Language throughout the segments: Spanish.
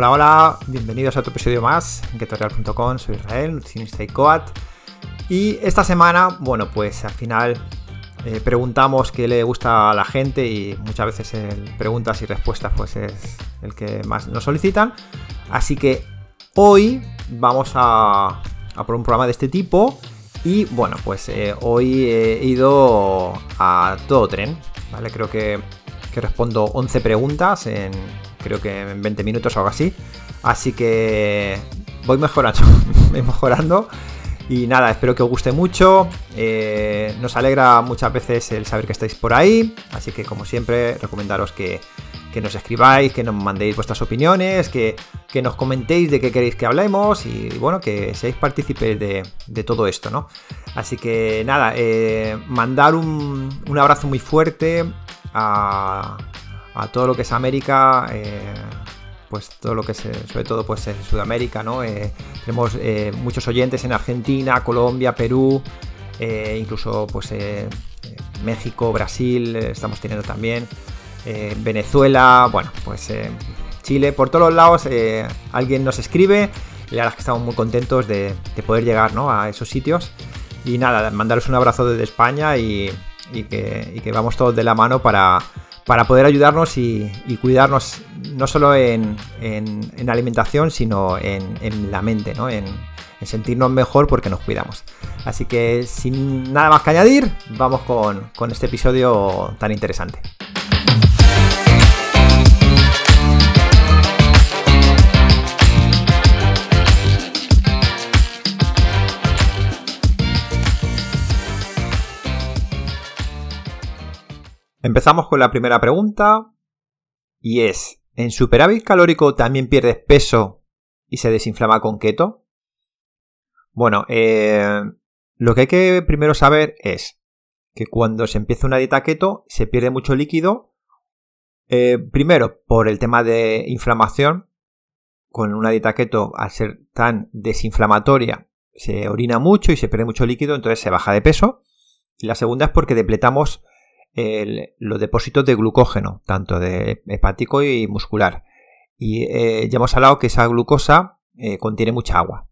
Hola, hola, bienvenidos a otro episodio más en Ketorial.com, soy Israel, nutricionista y coat. Y esta semana, bueno, pues al final eh, preguntamos qué le gusta a la gente y muchas veces el preguntas y respuestas pues es el que más nos solicitan. Así que hoy vamos a, por un programa de este tipo y bueno, pues eh, hoy he ido a todo tren, ¿vale? Creo que, que respondo 11 preguntas en creo que en 20 minutos o algo así. Así que voy mejorando, voy mejorando. Y nada, espero que os guste mucho. Eh, nos alegra muchas veces el saber que estáis por ahí. Así que como siempre, recomendaros que, nos escribáis, que nos mandéis vuestras opiniones, que, nos comentéis de qué queréis que hablemos y bueno, que seáis partícipes de, todo esto, ¿no? Así que nada, eh, mandar un, un abrazo muy fuerte a, todo lo que es América, eh, pues todo lo que es, sobre todo pues en Sudamérica, ¿no? Eh, tenemos eh, muchos oyentes en Argentina, Colombia, Perú, incluso pues México, Brasil, estamos teniendo también, Venezuela, bueno, pues Chile, por todos los lados alguien nos escribe y la verdad es que estamos muy contentos de, poder llegar a esos sitios. Y nada, mandaros un abrazo desde España y que vamos todos de la mano para, para poder ayudarnos y, cuidarnos no solo en, alimentación, sino en, la mente, ¿no? en, sentirnos mejor porque nos cuidamos. Así que sin nada más que añadir, vamos con, con este episodio tan interesante. Empezamos con la primera pregunta y es, ¿en superávit calórico también pierdes peso y se desinflama con keto? Bueno, eh, lo que hay que primero saber es que cuando se empieza una dieta keto se pierde mucho líquido, eh, primero por el tema de inflamación, con una dieta keto al ser tan desinflamatoria se orina mucho y se pierde mucho líquido, entonces se baja de peso. Y la segunda es porque depletamos los depósitos de glucógeno, tanto de hepático y muscular. Y eh, ya hemos hablado que esa glucosa eh, contiene mucha agua.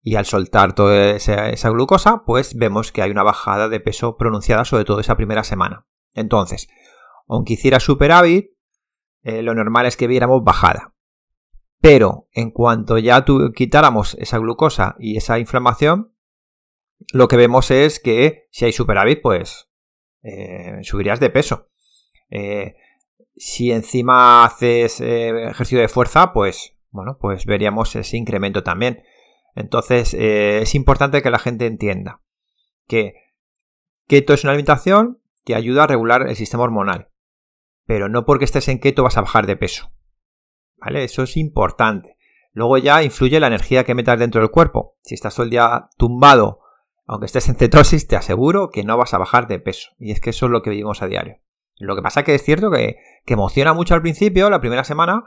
Y al soltar toda esa, glucosa, pues vemos que hay una bajada de peso pronunciada, sobre todo esa primera semana. Entonces, aunque hiciera superávit, eh, lo normal es que viéramos bajada. Pero en cuanto ya quitáramos esa glucosa y esa inflamación, lo que vemos es que si hay superávit, pues eh, subirías de peso. Eh, si encima haces eh, ejercicio de fuerza, pues bueno, pues veríamos ese incremento también. Entonces es importante que la gente entienda que keto es una alimentación que ayuda a regular el sistema hormonal, pero no porque estés en keto vas a bajar de peso. ¿Vale? Eso es importante. Luego ya influye la energía que metas dentro del cuerpo. Si estás todo el día tumbado aunque estés en cetosis, te aseguro que no vas a bajar de peso. Y es que eso es lo que vivimos a diario. Lo que pasa es que es cierto que, emociona mucho al principio, la primera semana,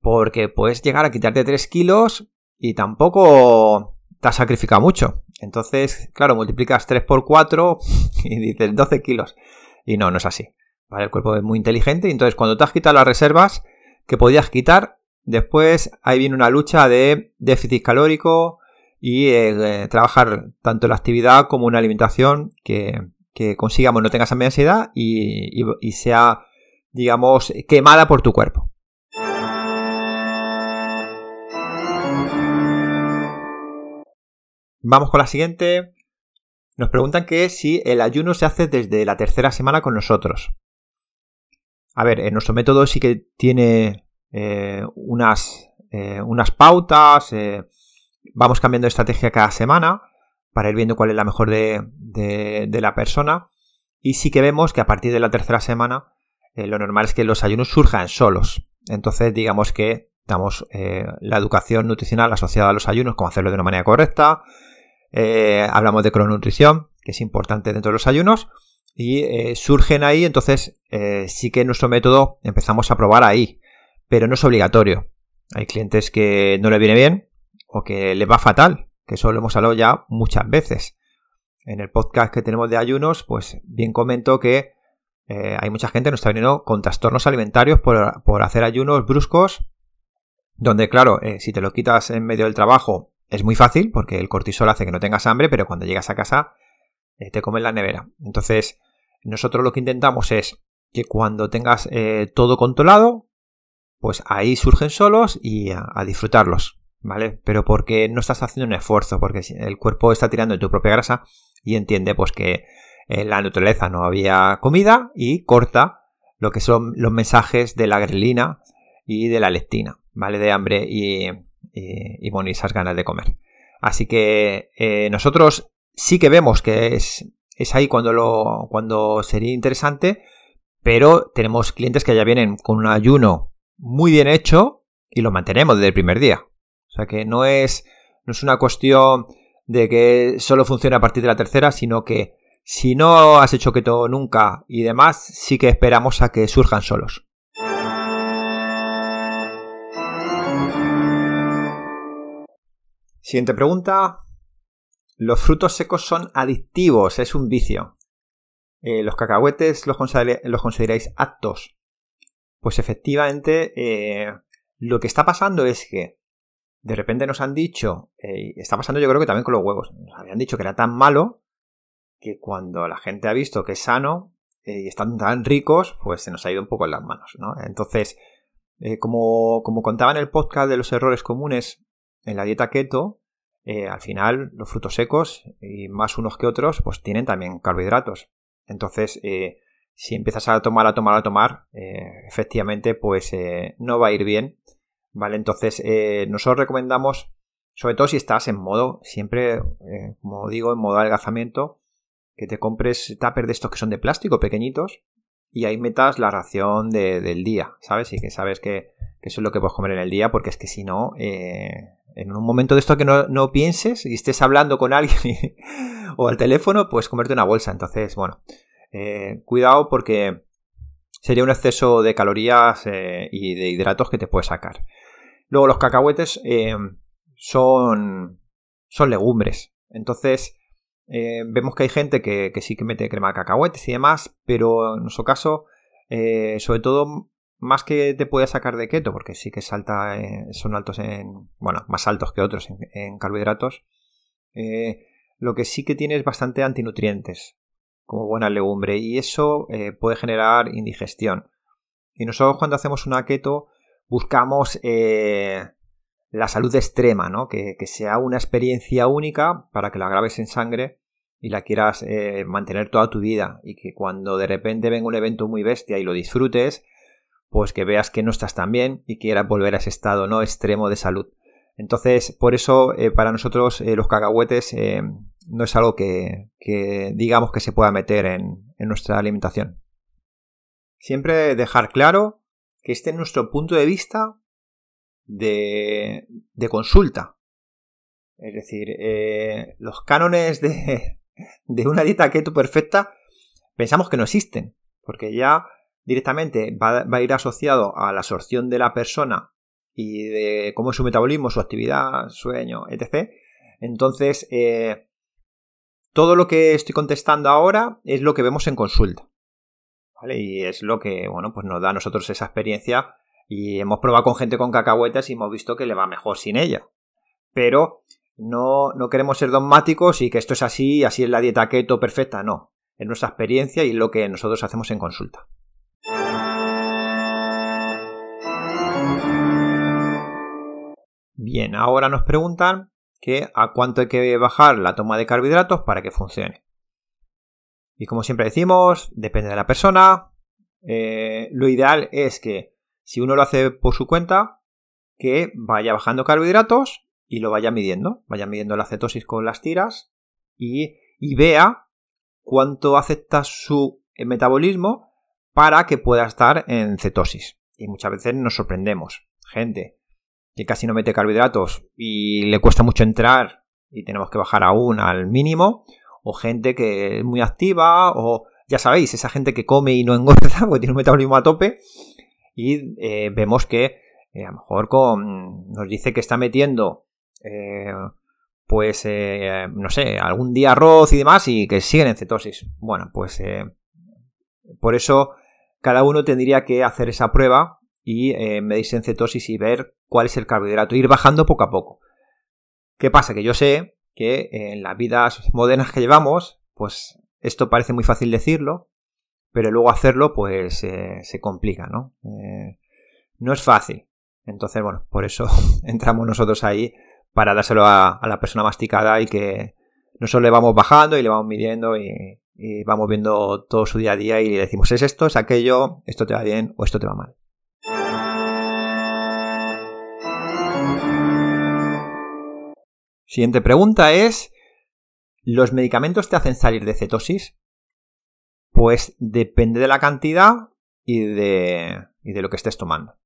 porque puedes llegar a quitarte 3 kilos y tampoco te has sacrificado mucho. Entonces, claro, multiplicas 3 por 4 y dices 12 kilos. Y no, no es así. El cuerpo es muy inteligente y entonces cuando te has quitado las reservas que podías quitar, después ahí viene una lucha de déficit calórico, y eh, trabajar tanto la actividad como una alimentación que, consigamos no tengas ansiedad y, y, sea, digamos, quemada por tu cuerpo. Vamos con la siguiente. Nos preguntan que si el ayuno se hace desde la tercera semana con nosotros. A ver, en nuestro método sí que tiene eh, unas, eh, unas pautas, vamos cambiando de estrategia cada semana para ir viendo cuál es la mejor de, la persona. Y sí que vemos que a partir de la tercera semana eh, lo normal es que los ayunos surjan solos. Entonces digamos que damos eh, la educación nutricional asociada a los ayunos, cómo hacerlo de una manera correcta. Eh, hablamos de crononutrición, que es importante dentro de los ayunos. Y surgen ahí, entonces sí que nuestro método empezamos a probar ahí. Pero no es obligatorio. Hay clientes que no le viene bien que le va fatal, que eso lo hemos hablado ya muchas veces. En el podcast que tenemos de ayunos, pues bien comento que eh, hay mucha gente que nos está viniendo con trastornos alimentarios por, hacer ayunos bruscos donde claro, eh, si te lo quitas en medio del trabajo es muy fácil porque el cortisol hace que no tengas hambre, pero cuando llegas a casa eh, te comes la nevera. Entonces, nosotros lo que intentamos es que cuando tengas todo controlado, pues ahí surgen solos y a, disfrutarlos, ¿vale? Pero porque no estás haciendo un esfuerzo, porque el cuerpo está tirando de tu propia grasa y entiende pues que en la naturaleza no había comida y corta lo que son los mensajes de la grelina y de la lectina, ¿vale? De hambre y, y, y esas ganas de comer. Así que eh, nosotros sí que vemos que es, es ahí cuando, lo, cuando sería interesante, pero tenemos clientes que ya vienen con un ayuno muy bien hecho y lo mantenemos desde el primer día. Sea que no es, no es una cuestión de que solo funcione a partir de la tercera, sino que si no has hecho keto nunca y demás, sí que esperamos a que surjan solos. Siguiente pregunta. Los frutos secos son adictivos, es un vicio. Eh, ¿Los cacahuetes los, consideráis aptos? Pues efectivamente, eh, lo que está pasando es que de repente nos han dicho, eh, está pasando yo creo que también con los huevos, nos habían dicho que era tan malo que cuando la gente ha visto que es sano y están tan ricos, pues se nos ha ido un poco en las manos, ¿no? Entonces, como, como contaba en el podcast de los errores comunes en la dieta keto, eh, al final los frutos secos, y más unos que otros, pues tienen también carbohidratos. Entonces, eh, si empiezas a tomar, a tomar, a tomar, eh, efectivamente, pues no va a ir bien. ¿Vale? Entonces, nosotros recomendamos, sobre todo si estás en modo, siempre, como digo, en modo adelgazamiento, que te compres tuppers de estos que son de plástico, pequeñitos, y ahí metas la ración del día, ¿sabes? Y que sabes que, que, eso es lo que puedes comer en el día, porque es que si no, en un momento de esto que no, pienses y estés hablando con alguien o al teléfono, pues comerte una bolsa. Entonces, bueno, eh, cuidado porque sería un exceso de calorías eh, y de hidratos que te puede sacar. Luego los cacahuetes eh, son, son legumbres. Entonces, vemos que hay gente que, sí que mete crema de cacahuetes y demás, pero en nuestro caso, sobre todo más que te puede sacar de keto, porque sí que salta, eh, son altos en, bueno, más altos que otros en, carbohidratos, eh, lo que sí que tiene es bastante antinutrientes, como buena legumbre, y eso eh, puede generar indigestión. Y nosotros cuando hacemos una keto buscamos la salud extrema, ¿no? Que, sea una experiencia única para que la grabes en sangre y la quieras mantener toda tu vida y que cuando de repente venga un evento muy bestia y lo disfrutes, pues que veas que no estás tan bien y quieras volver a ese estado no extremo de salud. Entonces, por eso eh, para nosotros eh, los cacahuetes eh, no es algo que, digamos que se pueda meter en, nuestra alimentación. Siempre dejar claro que este es nuestro punto de vista de, consulta. Es decir, los cánones de, de una dieta keto perfecta pensamos que no existen, porque ya directamente va, a ir asociado a la absorción de la persona y de cómo es su metabolismo, su actividad, sueño, etc. Entonces, eh, todo lo que estoy contestando ahora es lo que vemos en consulta. Y es lo que, bueno, pues nos da a nosotros esa experiencia y hemos probado con gente con cacahuetas y hemos visto que le va mejor sin ella. Pero no, no queremos ser dogmáticos y que esto es así, así es la dieta keto perfecta, no. Es nuestra experiencia y lo que nosotros hacemos en consulta. Bien, ahora nos preguntan que a cuánto hay que bajar la toma de carbohidratos para que funcione. Y como siempre decimos, depende de la persona. Eh, lo ideal es que si uno lo hace por su cuenta, que vaya bajando carbohidratos y lo vaya midiendo. Vaya midiendo la cetosis con las tiras y, y vea cuánto acepta su metabolismo para que pueda estar en cetosis. Y muchas veces nos sorprendemos. Gente que casi no mete carbohidratos y le cuesta mucho entrar y tenemos que bajar aún al mínimo, o gente que es muy activa, o ya sabéis, esa gente que come y no engorda porque tiene un metabolismo a tope, y eh, vemos que eh, a lo mejor nos dice que está metiendo, eh, pues, no sé, algún día arroz y demás, y que siguen en cetosis. Bueno, pues por eso cada uno tendría que hacer esa prueba y medirse en cetosis y ver cuál es el carbohidrato, ir bajando poco a poco. ¿Qué pasa? Que yo sé que en las vidas modernas que llevamos, pues esto parece muy fácil decirlo, pero luego hacerlo pues eh, se complica, ¿no? Eh, no es fácil. Entonces, bueno, por eso entramos nosotros ahí para dárselo a, la persona masticada y que nosotros le vamos bajando y le vamos midiendo y, y vamos viendo todo su día a día y le decimos es esto, es aquello, esto te va bien o esto te va mal. Siguiente pregunta es, ¿los medicamentos te hacen salir de cetosis? Pues depende de la cantidad y de, de lo que estés tomando.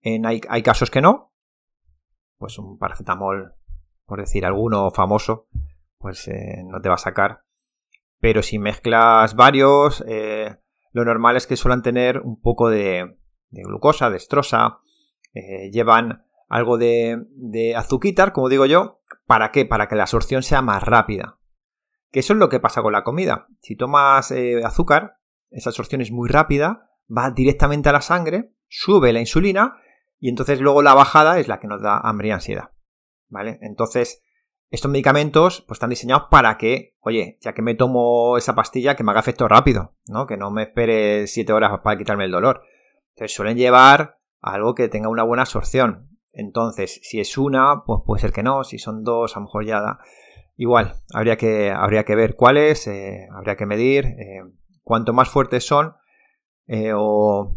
En, hay, casos que no, pues un paracetamol, por decir alguno famoso, pues eh, no te va a sacar. Pero si mezclas varios, eh, lo normal es que suelen tener un poco de, glucosa, de estrosa, eh, llevan algo de, de azuquitar, como digo yo, ¿Para qué? Para que la absorción sea más rápida. Que eso es lo que pasa con la comida. Si tomas eh, azúcar, esa absorción es muy rápida, va directamente a la sangre, sube la insulina y entonces luego la bajada es la que nos da hambre y ansiedad. ¿Vale? Entonces, estos medicamentos pues, están diseñados para que, oye, ya que me tomo esa pastilla, que me haga efecto rápido, ¿no? Que no me espere 7 horas para quitarme el dolor. Entonces suelen llevar algo que tenga una buena absorción. Entonces, si es una, pues puede ser que no. Si son dos, a lo mejor ya da. Igual, habría que, habría que ver cuáles, eh, habría que medir. Eh, cuanto más fuertes son eh, o,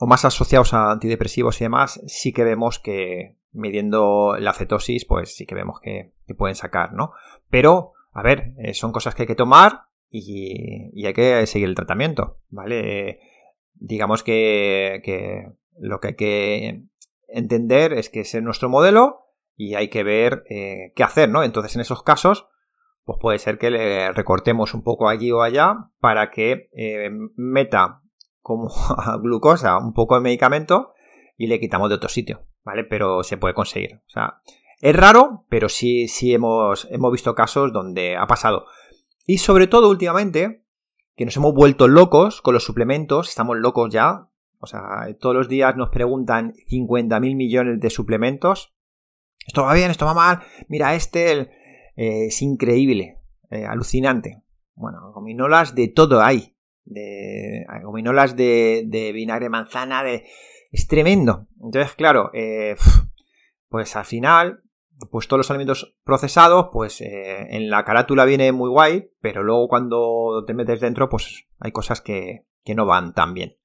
más asociados a antidepresivos y demás, sí que vemos que midiendo la cetosis, pues sí que vemos que, pueden sacar, ¿no? Pero, a ver, son cosas que hay que tomar y, y hay que seguir el tratamiento, ¿vale? digamos que, que lo que hay que entender es que ese es nuestro modelo y hay que ver eh, qué hacer, ¿no? Entonces, en esos casos, pues puede ser que le recortemos un poco allí o allá para que eh, meta como glucosa un poco de medicamento y le quitamos de otro sitio, ¿vale? Pero se puede conseguir. O sea, es raro, pero sí, sí hemos, hemos visto casos donde ha pasado. Y sobre todo últimamente, que nos hemos vuelto locos con los suplementos, estamos locos ya, o sea, todos los días nos preguntan 50.000 millones de suplementos. Esto va bien, esto va mal. Mira, este eh, es increíble, eh, alucinante. Bueno, gominolas de todo hay. De, gominolas de, de vinagre manzana, de, es tremendo. Entonces, claro, eh, pues al final, pues todos los alimentos procesados, pues en la carátula viene muy guay, pero luego cuando te metes dentro, pues hay cosas que, que no van tan bien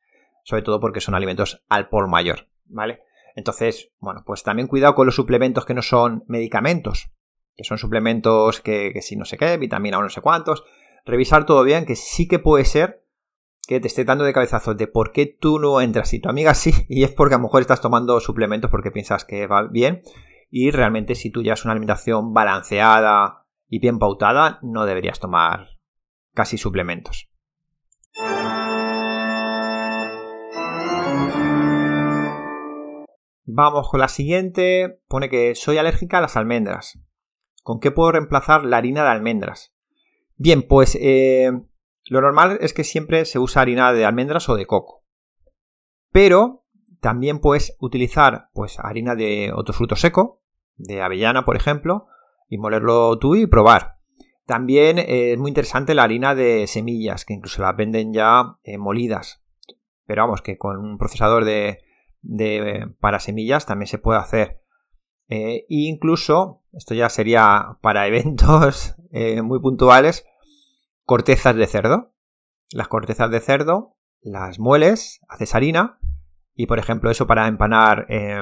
sobre todo porque son alimentos al por mayor, ¿vale? Entonces, bueno, pues también cuidado con los suplementos que no son medicamentos, que son suplementos que, si no sé qué, vitamina o no sé cuántos. Revisar todo bien, que sí que puede ser que te esté dando de cabezazos de por qué tú no entras y tu amiga sí, y es porque a lo mejor estás tomando suplementos porque piensas que va bien, y realmente si tú es una alimentación balanceada y bien pautada, no deberías tomar casi suplementos. Vamos con la siguiente. Pone que soy alérgica a las almendras. ¿Con qué puedo reemplazar la harina de almendras? Bien, pues eh, lo normal es que siempre se usa harina de almendras o de coco. Pero también puedes utilizar pues, harina de otro fruto seco, de avellana, por ejemplo, y molerlo tú y probar. También eh, es muy interesante la harina de semillas, que incluso las venden ya eh, molidas. Pero vamos, que con un procesador de, de, para semillas también se puede hacer. e incluso, esto ya sería para eventos eh, muy puntuales, cortezas de cerdo. Las cortezas de cerdo las mueles, haces harina y por ejemplo eso para empanar eh,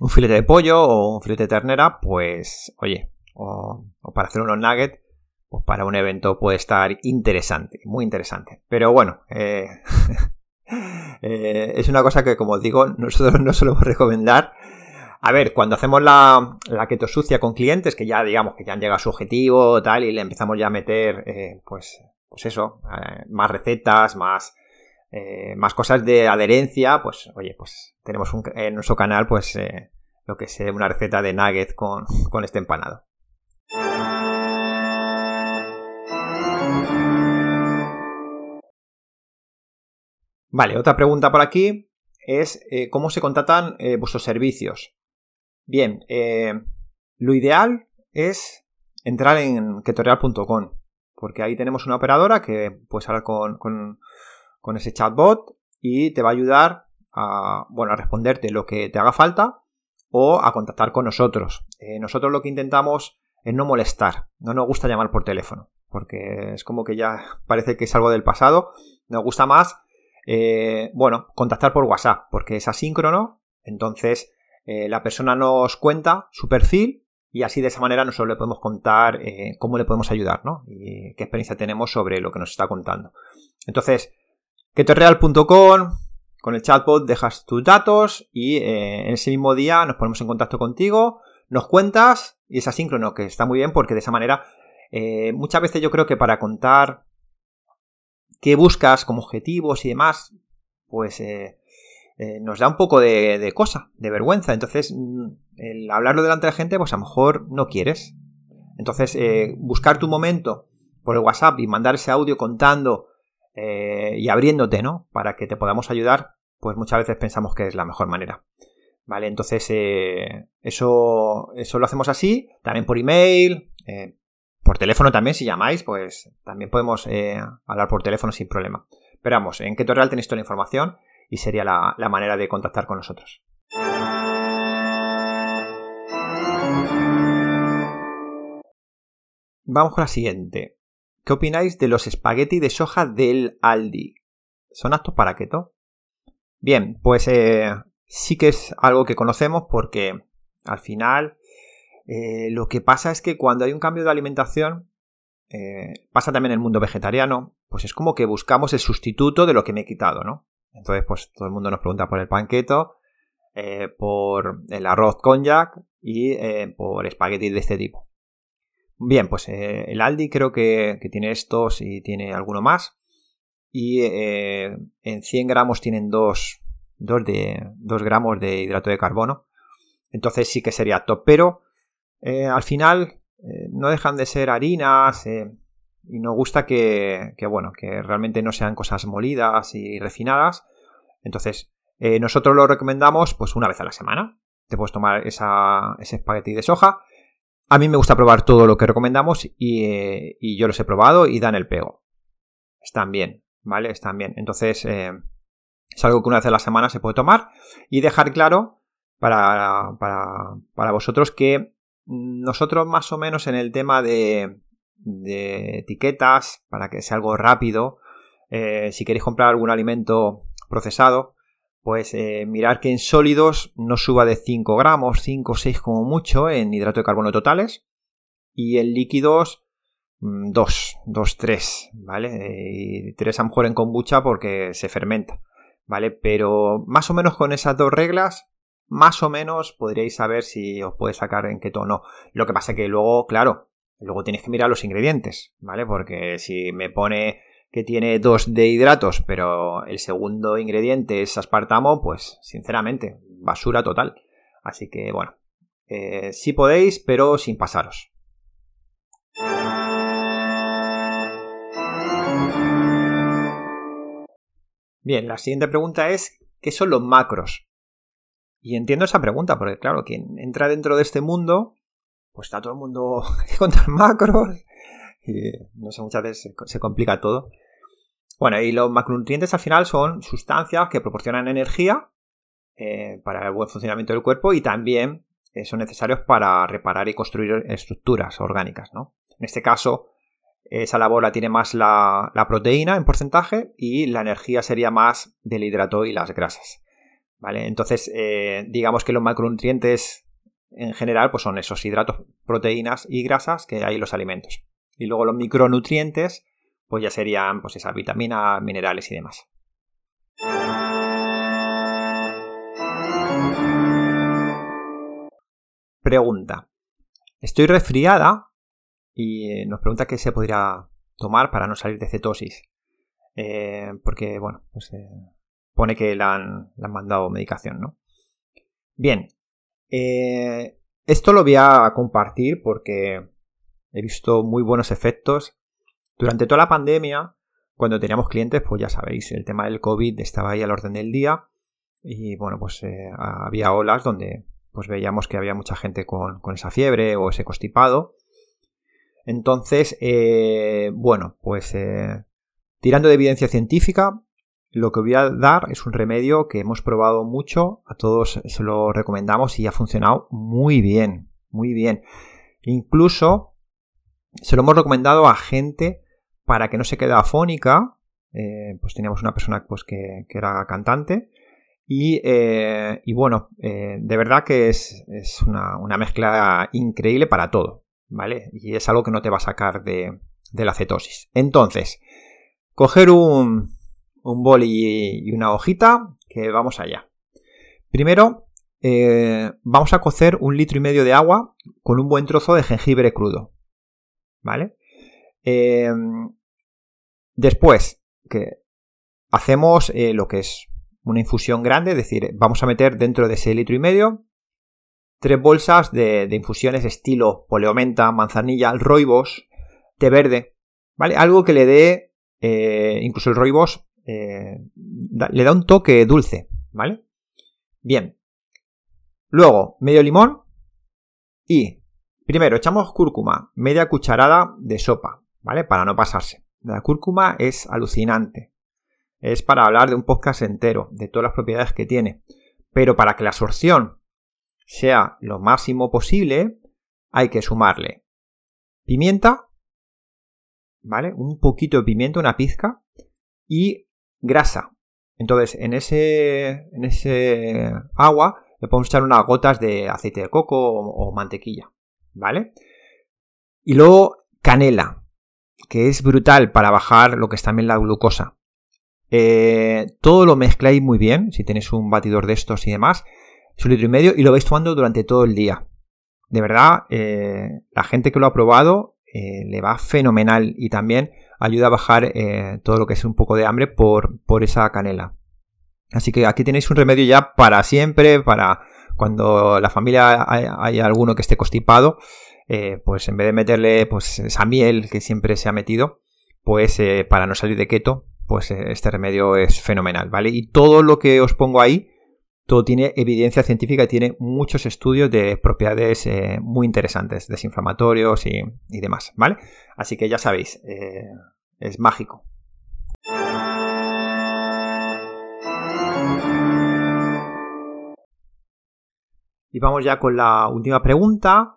un filete de pollo o un filete de ternera, pues oye, o, para hacer unos nuggets, pues para un evento puede estar interesante, muy interesante. Pero bueno, eh, es una cosa que, como digo, nosotros no solemos recomendar. A ver, cuando hacemos la, la keto sucia con clientes que ya digamos que ya han llegado a su objetivo tal y le empezamos ya a meter eh, pues, pues eso, eh, más recetas, más, más cosas de adherencia, pues oye, pues tenemos en nuestro canal pues lo que es una receta de nugget con, con este empanado. Vale, otra pregunta por aquí. es eh, cómo se contratan eh, vuestros servicios. Bien, lo ideal es entrar en ketorial.com, porque ahí tenemos una operadora que puedes hablar con, con, ese chatbot y te va a ayudar a, bueno, a responderte lo que te haga falta o a contactar con nosotros. nosotros lo que intentamos es no molestar, no nos gusta llamar por teléfono, porque es como que ya parece que es algo del pasado, nos gusta más eh, bueno, contactar por WhatsApp, porque es asíncrono, entonces eh, la persona nos cuenta su perfil y así de esa manera nosotros le podemos contar eh, cómo le podemos ayudar, ¿no? Y qué experiencia tenemos sobre lo que nos está contando. Entonces, ketorreal.com, con el chatbot dejas tus datos y en ese mismo día nos ponemos en contacto contigo, nos cuentas y es asíncrono, que está muy bien porque de esa manera muchas veces yo creo que para contar qué buscas como objetivos y demás, pues eh, eh, nos da un poco de, cosa, de vergüenza. Entonces, mm, el hablarlo delante de la gente, pues a lo mejor no quieres. Entonces, eh, buscar tu momento por el WhatsApp y mandar ese audio contando y abriéndote, ¿no? Para que te podamos ayudar, pues muchas veces pensamos que es la mejor manera. ¿Vale? Entonces, eso, eso lo hacemos así, también por email, por teléfono también, si llamáis, pues también podemos eh, hablar por teléfono sin problema. Pero vamos, en Keto Real tenéis toda la información y sería la, la manera de contactar con nosotros. Vamos con la siguiente. ¿Qué opináis de los espagueti de soja del Aldi? ¿Son aptos para keto? Bien, pues eh, sí que es algo que conocemos porque al final eh, lo que pasa es que cuando hay un cambio de alimentación, eh, pasa también en el mundo vegetariano, pues es como que buscamos el sustituto de lo que me he quitado, ¿no? Entonces, pues todo el mundo nos pregunta por el panqueto, eh, por el arroz konjac y por espaguetis de este tipo. Bien, pues el Aldi creo que, tiene estos y tiene alguno más. Y en 100 gramos tienen 2, de, 2 gramos de hidrato de carbono. Entonces sí que sería top. Pero eh, al final eh, no dejan de ser harinas eh, y nos gusta que, bueno, que realmente no sean cosas molidas y refinadas. Entonces, nosotros lo recomendamos pues una vez a la semana. Te puedes tomar esa, ese espagueti de soja. A mí me gusta probar todo lo que recomendamos y, y yo los he probado y dan el pego. Están bien, ¿vale? Están bien. Entonces, es algo que una vez a la semana se puede tomar y dejar claro para, para, para vosotros que nosotros más o menos en el tema de, etiquetas, para que sea algo rápido, eh, si queréis comprar algún alimento procesado, pues eh, mirar que en sólidos no suba de 5 gramos, 5 o 6 como mucho en hidrato de carbono totales. Y en líquidos 2, 2, 3, ¿vale? Y 3 a lo mejor en kombucha porque se fermenta, ¿vale? Pero más o menos con esas dos reglas más o menos podríais saber si os puede sacar en qué tono. Lo que pasa que luego, claro, luego tenéis que mirar los ingredientes, ¿vale? Porque si me pone que tiene dos de hidratos, pero el segundo ingrediente es aspartamo, pues sinceramente, basura total. Así que bueno, eh, sí podéis, pero sin pasaros. Bien, la siguiente pregunta es, ¿qué son los macros? Y entiendo esa pregunta, porque claro, quien entra dentro de este mundo, pues está todo el mundo contra macros. Y no sé, muchas veces se complica todo. Bueno, y los macronutrientes al final son sustancias que proporcionan energía eh, para el buen funcionamiento del cuerpo y también eh, son necesarios para reparar y construir estructuras orgánicas, ¿no? En este caso, esa labor la tiene más la, la proteína en porcentaje y la energía sería más del hidrato y las grasas. ¿Vale? Entonces, eh, digamos que los macronutrientes en general pues son esos hidratos, proteínas y grasas que hay en los alimentos. Y luego los micronutrientes, pues ya serían pues esas vitaminas, minerales y demás. Pregunta. Estoy resfriada y eh, nos pregunta qué se podría tomar para no salir de cetosis. Eh, porque, bueno, pues pone que le han, mandado medicación, ¿no? Bien, eh, esto lo voy a compartir porque he visto muy buenos efectos. Durante toda la pandemia, cuando teníamos clientes, pues ya sabéis, el tema del COVID estaba ahí al orden del día. y bueno, pues eh, había olas donde pues veíamos que había mucha gente con, esa fiebre o ese constipado. Entonces, eh, bueno, pues tirando de evidencia científica, lo que voy a dar es un remedio que hemos probado mucho, a todos se lo recomendamos y ha funcionado muy bien, muy bien. Incluso se lo hemos recomendado a gente para que no se quede afónica. Eh, pues teníamos una persona pues, que, era cantante. Y, eh, bueno, eh, de verdad que es, una, mezcla increíble para todo, ¿vale? Y es algo que no te va a sacar de, la cetosis. Entonces, coger un, un bol y, una hojita, que vamos allá. Primero, vamos a cocer un litro y medio de agua con un buen trozo de jengibre crudo. ¿Vale? después, que hacemos eh, lo que es una infusión grande, es decir, vamos a meter dentro de ese litro y medio tres bolsas de, infusiones estilo poleomenta, manzanilla, roibos, té verde, ¿vale? Algo que le dé, eh, incluso el roibos, eh, le da un toque dulce, ¿vale? Bien. Luego, medio limón y, primero, echamos cúrcuma, media cucharada de sopa, ¿vale? Para no pasarse. La cúrcuma es alucinante. Es para hablar de un podcast entero, de todas las propiedades que tiene. Pero para que la absorción sea lo máximo posible, hay que sumarle pimienta, ¿vale? Un poquito de pimienta, una pizca, y grasa. Entonces, en ese, en ese agua le podemos echar unas gotas de aceite de coco o, mantequilla, ¿vale? Y luego canela que es brutal para bajar lo que es también la glucosa. Eh, todo lo mezcláis muy bien, si tenéis un batidor de estos y demás, es un litro y medio y lo vais tomando durante todo el día. De verdad, eh, la gente que lo ha probado eh, le va fenomenal y también ayuda a bajar todo lo que es un poco de hambre por, por esa canela. Así que aquí tenéis un remedio ya para siempre, para cuando la familia haya alguno que esté constipado, eh, pues en vez de meterle pues esa miel que siempre se ha metido, pues eh, para no salir de keto, pues eh, este remedio es fenomenal, ¿vale? Y todo lo que os pongo ahí, todo tiene evidencia científica y tiene muchos estudios de propiedades muy interesantes, desinflamatorios y, y, demás, ¿vale? Así que ya sabéis, es mágico. Y vamos ya con la última pregunta,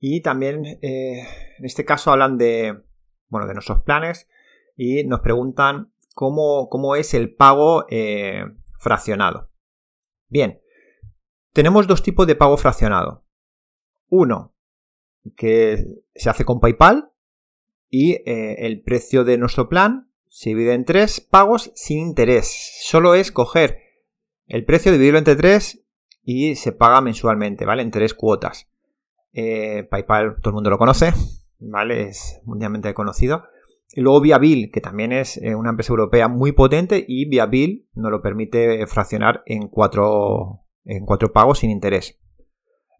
y también eh, en este caso hablan de, bueno, de nuestros planes y nos preguntan cómo, cómo es el pago eh, fraccionado. Bien, tenemos dos tipos de pago fraccionado. Uno, que se hace con PayPal y eh, el precio de nuestro plan se divide en tres pagos sin interés. Solo es coger el precio, dividirlo entre tres y se paga mensualmente, ¿vale? En tres cuotas. Eh, PayPal todo el mundo lo conoce, ¿vale? Es mundialmente conocido. Y luego Viabil, que también es eh, una empresa europea muy potente y Viabil nos lo permite fraccionar en cuatro, en cuatro pagos sin interés.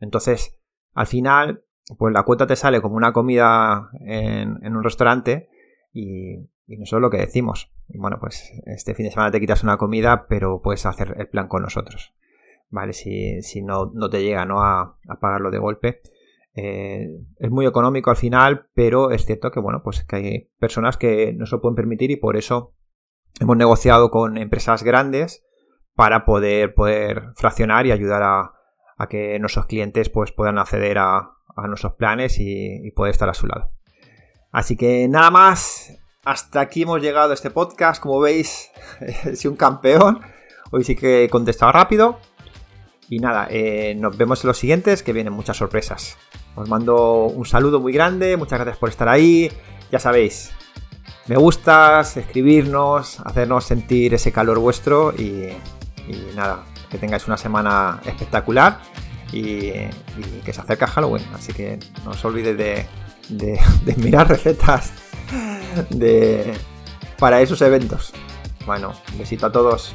Entonces, al final, pues la cuota te sale como una comida en, un restaurante y, y nosotros lo que decimos. bueno, pues este fin de semana te quitas una comida, pero puedes hacer el plan con nosotros. ¿Vale? Si, si no, no, te llega ¿no? A, a pagarlo de golpe. Eh, es muy económico al final, pero es cierto que bueno, pues que hay personas que no se lo pueden permitir y por eso hemos negociado con empresas grandes para poder, poder fraccionar y ayudar a, que nuestros clientes pues, puedan acceder a, nuestros planes y, poder estar a su lado. Así que nada más, hasta aquí hemos llegado a este podcast. Como veis, sido un campeón. Hoy sí que he contestado rápido. Y nada, eh, nos vemos en los siguientes que vienen muchas sorpresas. Os mando un saludo muy grande, muchas gracias por estar ahí. Ya sabéis, me gustas, escribirnos, hacernos sentir ese calor vuestro y, nada, que tengáis una semana espectacular y, que se acerca Halloween. Así que no os olvidéis de, de mirar recetas de, para esos eventos. Bueno, besito a todos.